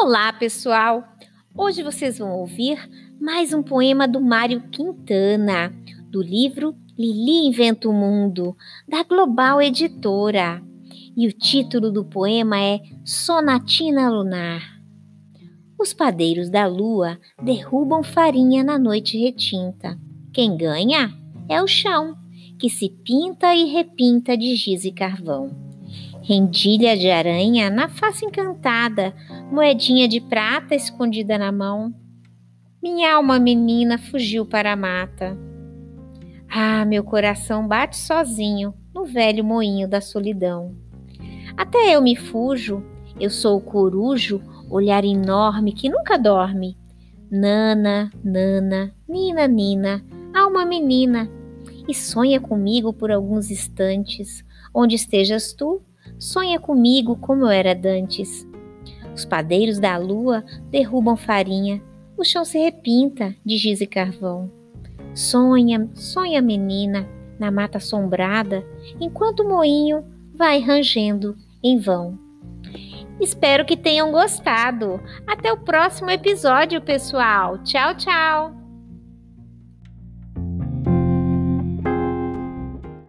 Olá, pessoal! Hoje vocês vão ouvir mais um poema do Mário Quintana, do livro Lili Inventa o Mundo, da Global Editora. E o título do poema é Sonatina Lunar. Os padeiros da lua derrubam farinha na noite retinta. Quem ganha é o chão, que se pinta e repinta de giz e carvão rendilha de aranha na face encantada, moedinha de prata escondida na mão. Minha alma menina fugiu para a mata. Ah, meu coração bate sozinho no velho moinho da solidão. Até eu me fujo, eu sou o corujo, olhar enorme que nunca dorme. Nana, nana, nina, nina, alma menina, e sonha comigo por alguns instantes, onde estejas tu, Sonha comigo como eu era dantes. Os padeiros da lua derrubam farinha, o chão se repinta de giz e carvão. Sonha, sonha menina, na mata assombrada, enquanto o moinho vai rangendo em vão. Espero que tenham gostado. Até o próximo episódio, pessoal. Tchau, tchau!